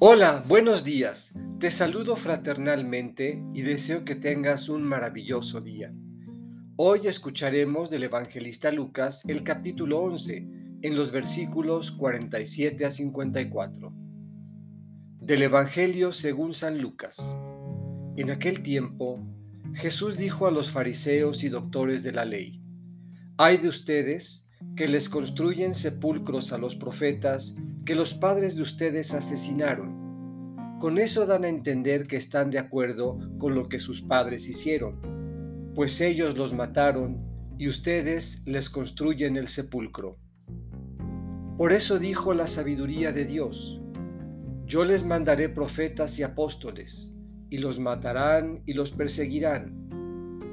Hola, buenos días. Te saludo fraternalmente y deseo que tengas un maravilloso día. Hoy escucharemos del evangelista Lucas el capítulo 11 en los versículos 47 a 54. Del Evangelio según San Lucas. En aquel tiempo, Jesús dijo a los fariseos y doctores de la ley, Hay de ustedes que les construyen sepulcros a los profetas que los padres de ustedes asesinaron. Con eso dan a entender que están de acuerdo con lo que sus padres hicieron, pues ellos los mataron y ustedes les construyen el sepulcro. Por eso dijo la sabiduría de Dios, yo les mandaré profetas y apóstoles, y los matarán y los perseguirán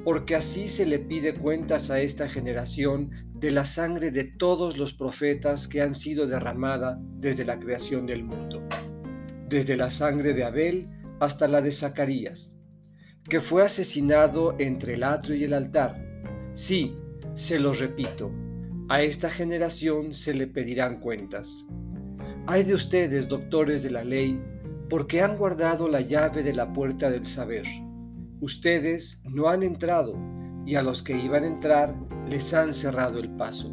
porque así se le pide cuentas a esta generación de la sangre de todos los profetas que han sido derramada desde la creación del mundo, desde la sangre de Abel hasta la de Zacarías, que fue asesinado entre el atrio y el altar. Sí, se lo repito, a esta generación se le pedirán cuentas. Hay de ustedes, doctores de la ley, porque han guardado la llave de la puerta del saber Ustedes no han entrado y a los que iban a entrar les han cerrado el paso.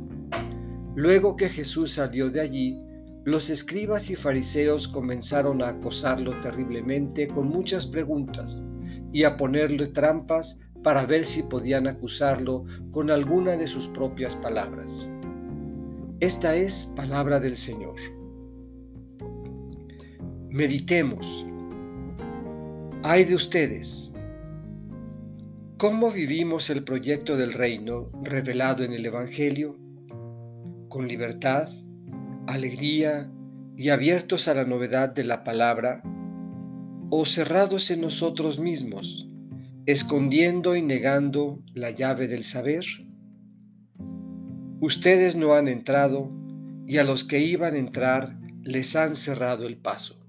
Luego que Jesús salió de allí, los escribas y fariseos comenzaron a acosarlo terriblemente con muchas preguntas y a ponerle trampas para ver si podían acusarlo con alguna de sus propias palabras. Esta es palabra del Señor. Meditemos. Ay de ustedes ¿Cómo vivimos el proyecto del reino revelado en el Evangelio? ¿Con libertad, alegría y abiertos a la novedad de la palabra? ¿O cerrados en nosotros mismos, escondiendo y negando la llave del saber? Ustedes no han entrado y a los que iban a entrar les han cerrado el paso.